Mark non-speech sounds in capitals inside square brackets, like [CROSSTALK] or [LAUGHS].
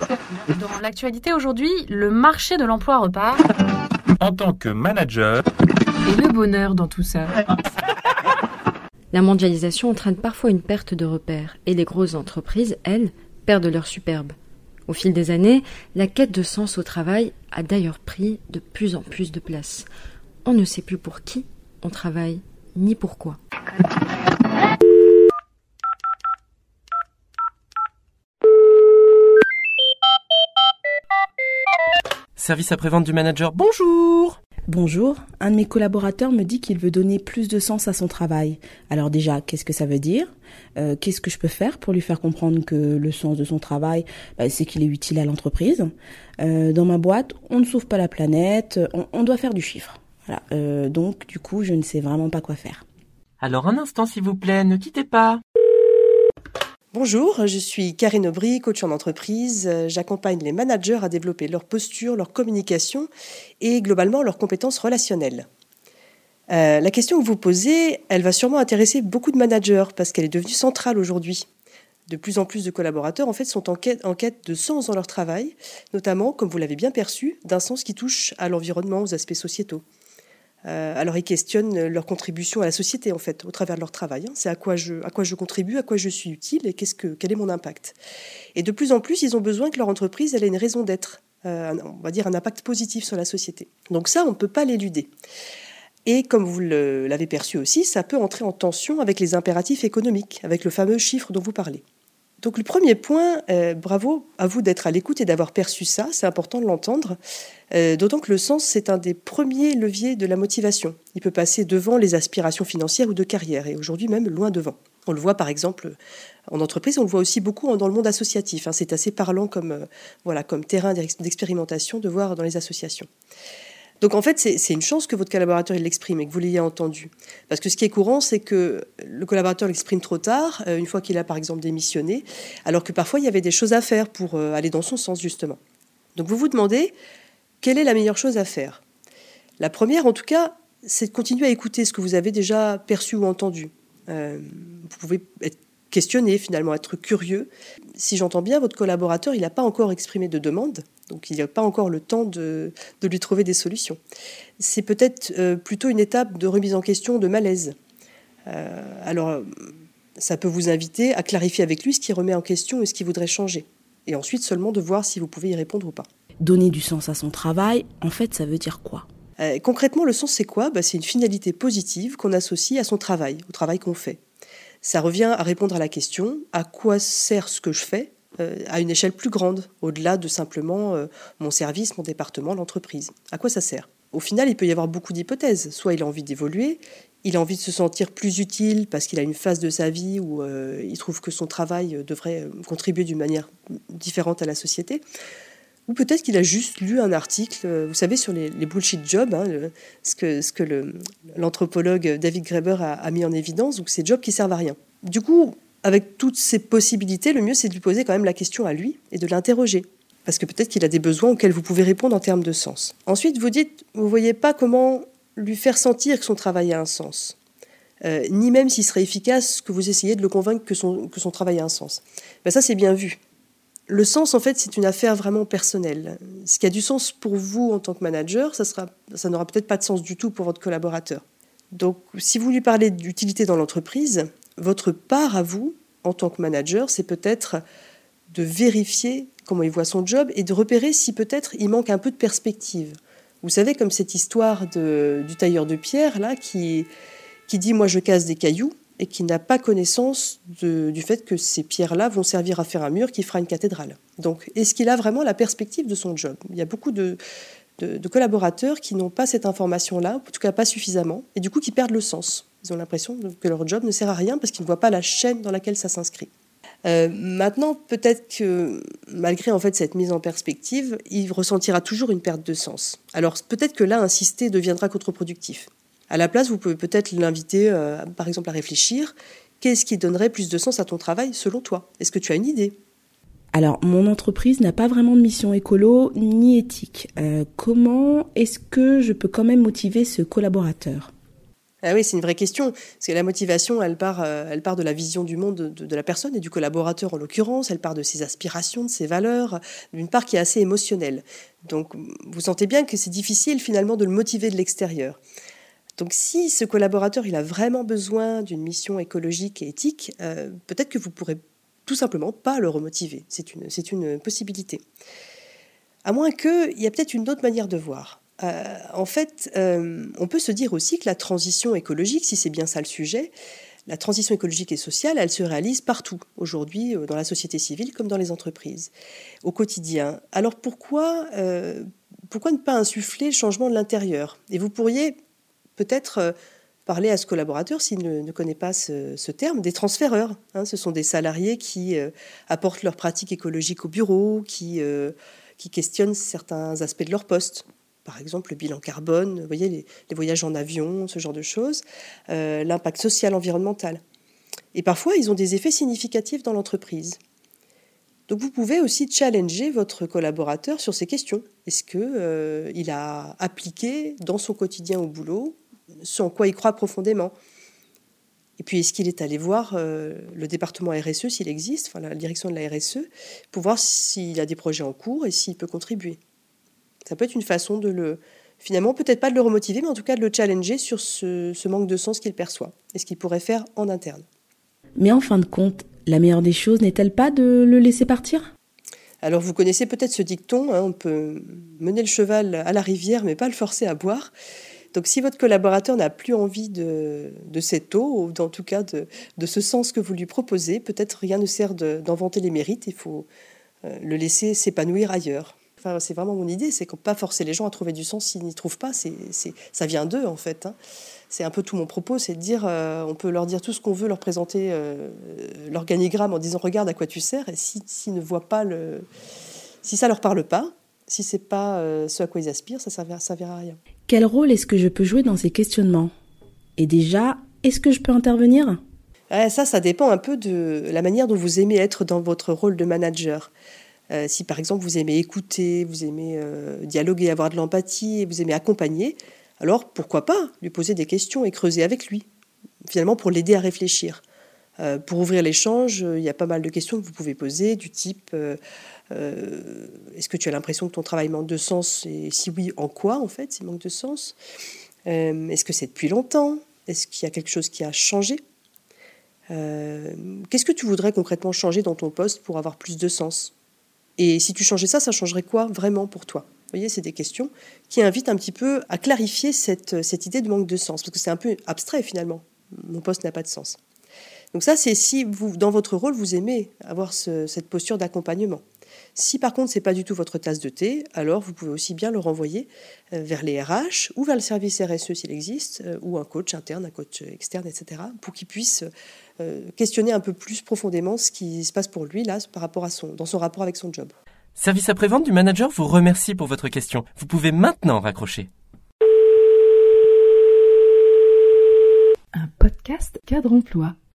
[LAUGHS] Dans l'actualité aujourd'hui, le marché de l'emploi repart. En tant que manager, Et le bonheur dans tout ça. La mondialisation entraîne parfois une perte de repères et les grosses entreprises, elles, perdent leur superbe. Au fil des années, la quête de sens au travail a d'ailleurs pris de plus en plus de place. On ne sait plus pour qui on travaille, ni pourquoi. Service après-vente du manager, bonjour Bonjour, un de mes collaborateurs me dit qu'il veut donner plus de sens à son travail. Alors déjà, qu'est-ce que ça veut dire? Euh, Qu'est-ce que je peux faire pour lui faire comprendre que le sens de son travail, bah, c'est qu'il est utile à l'entreprise? Euh, Dans ma boîte, on ne sauve pas la planète, on, on doit faire du chiffre. Voilà. Euh, donc du coup, je ne sais vraiment pas quoi faire. Alors un instant s'il vous plaît, ne quittez pas. Bonjour, je suis Karine Aubry, coach en entreprise. J'accompagne les managers à développer leur posture, leur communication et globalement leurs compétences relationnelles. Euh, la question que vous posez, elle va sûrement intéresser beaucoup de managers parce qu'elle est devenue centrale aujourd'hui. De plus en plus de collaborateurs en fait sont en quête de sens dans leur travail, notamment, comme vous l'avez bien perçu, d'un sens qui touche à l'environnement, aux aspects sociétaux. Euh, alors ils questionnent leur contribution à la société en fait, au travers de leur travail. hein. C'est à quoi je, à quoi je contribue, à quoi je suis utile et qu'est-ce que, quel est mon impact. Et de plus en plus, ils ont besoin que leur entreprise ait une raison d'être, euh, on va dire un impact positif sur la société. Donc ça, on ne peut pas l'éluder. Et comme vous l'avez perçu aussi, ça peut entrer en tension avec les impératifs économiques, avec le fameux chiffre dont vous parlez. Donc le premier point, euh, bravo à vous d'être à l'écoute et d'avoir perçu ça, c'est important de l'entendre, Euh, d'autant que le sens, c'est un des premiers leviers de la motivation. Il peut passer devant les aspirations financières ou de carrière, et aujourd'hui même loin devant. On le voit par exemple en entreprise, on le voit aussi beaucoup dans le monde associatif. hein. C'est assez parlant comme, euh, comme terrain d'ex- d'expérimentation de voir dans les associations. Donc en fait, c'est une chance que votre collaborateur l'exprime et que vous l'ayez entendu. Parce que ce qui est courant, c'est que le collaborateur l'exprime trop tard, euh, une fois qu'il a par exemple démissionné, alors que parfois il y avait des choses à faire pour euh, aller dans son sens justement. Donc vous vous demandez, quelle est la meilleure chose à faire? La première, en tout cas, c'est de continuer à écouter ce que vous avez déjà perçu ou entendu. Euh, vous pouvez être questionné, finalement, être curieux. Si j'entends bien, votre collaborateur, il n'a pas encore exprimé de demande, donc il n'y a pas encore le temps de, de lui trouver des solutions. C'est peut-être euh, plutôt une étape de remise en question, de malaise. Euh, alors, ça peut vous inviter à clarifier avec lui ce qui remet en question et ce qu'il voudrait changer. Et ensuite seulement de voir si vous pouvez y répondre ou pas. Donner du sens à son travail, en fait, ça veut dire quoi? Euh, concrètement, le sens, c'est quoi? Bah, C'est une finalité positive qu'on associe à son travail, au travail qu'on fait. Ça revient à répondre à la question à quoi sert ce que je fais euh, à une échelle plus grande, au-delà de simplement euh, mon service, mon département, l'entreprise. À quoi ça sert? Au final, il peut y avoir beaucoup d'hypothèses. Soit il a envie d'évoluer, il a envie de se sentir plus utile parce qu'il a une phase de sa vie où euh, il trouve que son travail devrait contribuer d'une manière différente à la société. Ou peut-être qu'il a juste lu un article, euh, vous savez, sur les, bullshit jobs, hein, ce que, l'anthropologue David Graeber a, mis en évidence, donc ces jobs qui servent à rien. Du coup, avec toutes ces possibilités, le mieux c'est de lui poser quand même la question à lui et de l'interroger. Parce que peut-être qu'il a des besoins auxquels vous pouvez répondre en termes de sens. Ensuite, vous dites, vous voyez pas comment lui faire sentir que son travail a un sens. Euh, ni même s'il serait efficace que vous essayez de le convaincre que son, que son travail a un sens. Ben ça, c'est bien vu. Le sens, en fait, c'est une affaire vraiment personnelle. Ce qui a du sens pour vous en tant que manager, ça, sera, ça n'aura peut-être pas de sens du tout pour votre collaborateur. Donc, si vous lui parlez d'utilité dans l'entreprise, votre part à vous, en tant que manager, c'est peut-être de vérifier comment il voit son job et de repérer si peut-être il manque un peu de perspective. Vous savez, comme cette histoire du tailleur de pierre, là, qui, qui dit Moi, je casse des cailloux et qui n'a pas connaissance du fait que ces pierres-là vont servir à faire un mur qui fera une cathédrale. Donc, est-ce qu'il a vraiment la perspective de son job? Il y a beaucoup de collaborateurs qui n'ont pas cette information-là, en tout cas pas suffisamment, et du coup qui perdent le sens. Ils ont l'impression que leur job ne sert à rien parce qu'ils ne voient pas la chaîne dans laquelle ça s'inscrit. Euh, maintenant, peut-être que malgré en fait cette mise en perspective, il ressentira toujours une perte de sens. Alors peut-être que là, insister deviendra contre-productif. À la place, vous pouvez peut-être l'inviter, euh, par exemple, à réfléchir. Qu'est-ce qui donnerait plus de sens à ton travail selon toi? Est-ce que tu as une idée? Alors, mon entreprise n'a pas vraiment de mission écolo ni éthique. Euh, comment est-ce que je peux quand même motiver ce collaborateur? Ah oui, c'est une vraie question. Parce que la motivation, elle part, euh, elle part de la vision du monde de, de la personne et du collaborateur en l'occurrence. Elle part de ses aspirations, de ses valeurs, d'une part qui est assez émotionnelle. Donc, vous sentez bien que c'est difficile finalement de le motiver de l'extérieur. Donc, si ce collaborateur il a vraiment besoin d'une mission écologique et éthique, euh, peut-être que vous pourrez tout simplement pas le remotiver. C'est une, c'est une possibilité. À moins qu'il y a peut-être une autre manière de voir. Euh, en fait, euh, on peut se dire aussi que la transition écologique, si c'est bien ça le sujet, la transition écologique et sociale, elle se réalise partout, aujourd'hui, dans la société civile comme dans les entreprises, au quotidien. Alors pourquoi, pourquoi ne pas insuffler le changement de l'intérieur? Et vous pourriez peut-être parler à ce collaborateur, s'il ne, connaît pas ce, terme, des transféreurs. Hein. ce sont des salariés qui apportent leurs pratiques écologiques au bureau, qui, qui questionnent certains aspects de leur poste par exemple le bilan carbone, voyez, les, voyages en avion, ce genre de choses, euh, l'impact social, environnemental. Et parfois, ils ont des effets significatifs dans l'entreprise. Donc vous pouvez aussi challenger votre collaborateur sur ces questions. Est-ce qu'il euh, il a appliqué dans son quotidien au boulot ce en quoi il croit profondément Et puis est-ce qu'il est allé voir euh, le département RSE s'il existe, enfin la direction de la RSE, pour voir s'il a des projets en cours et s'il peut contribuer? Ça peut être une façon de le, finalement, peut-être pas de le remotiver, mais en tout cas de le challenger sur ce, manque de sens qu'il perçoit et ce qu'il pourrait faire en interne. Mais en fin de compte, la meilleure des choses n'est-elle pas de le laisser partir? Alors vous connaissez peut-être ce dicton, hein, on peut mener le cheval à la rivière mais pas le forcer à boire. Donc si votre collaborateur n'a plus envie de, cette eau, ou en tout cas de, ce sens que vous lui proposez, peut-être rien ne sert d'inventer les mérites, il faut euh, le laisser s'épanouir ailleurs c'est vraiment mon idée, c'est qu'on pas forcer les gens à trouver du sens s'ils n'y trouvent pas. C'est, ça vient d'eux en fait. Hein. C'est un peu tout mon propos, c'est de dire, euh, on peut leur dire tout ce qu'on veut, leur présenter euh, l'organigramme en disant regarde à quoi tu sers, et s'ils si, ne voient pas le, si ça leur parle pas, si c'est pas ce à quoi ils aspirent, ça servira, ça servira à rien. Quel rôle est-ce que je peux jouer dans ces questionnements? Et déjà, est-ce que je peux intervenir? Ça, ça dépend un peu de la manière dont vous aimez être dans votre rôle de manager. Euh, si par exemple vous aimez écouter, vous aimez euh, dialoguer, avoir de l'empathie, vous aimez accompagner, alors pourquoi pas lui poser des questions et creuser avec lui, finalement pour l'aider à réfléchir. Euh, pour ouvrir l'échange, il y a pas mal de questions que vous pouvez poser, du type est-ce que tu as l'impression que ton travail manque de sens Et si oui, en quoi en fait il manque de sens? Est-ce que c'est depuis longtemps? Est-ce qu'il y a quelque chose qui a changé? Qu'est-ce que tu voudrais concrètement changer dans ton poste pour avoir plus de sens? Et si tu changeais ça, ça changerait quoi vraiment pour toi? Vous voyez, c'est des questions qui invitent un petit peu à clarifier cette, cette idée de manque de sens, parce que c'est un peu abstrait finalement. Mon poste n'a pas de sens. Donc ça, c'est si vous, dans votre rôle, vous aimez avoir cette posture d'accompagnement. Si par contre, c'est pas du tout votre tasse de thé, alors vous pouvez aussi bien le renvoyer euh, vers les RH ou vers le service RSE s'il existe, euh, ou un coach interne, un coach externe, etc., pour qu'il puisse euh, questionner un peu plus profondément ce qui se passe pour lui là par rapport à son, dans son rapport avec son job. Service après-vente du manager vous remercie pour votre question. Vous pouvez maintenant raccrocher. Un podcast cadre emploi.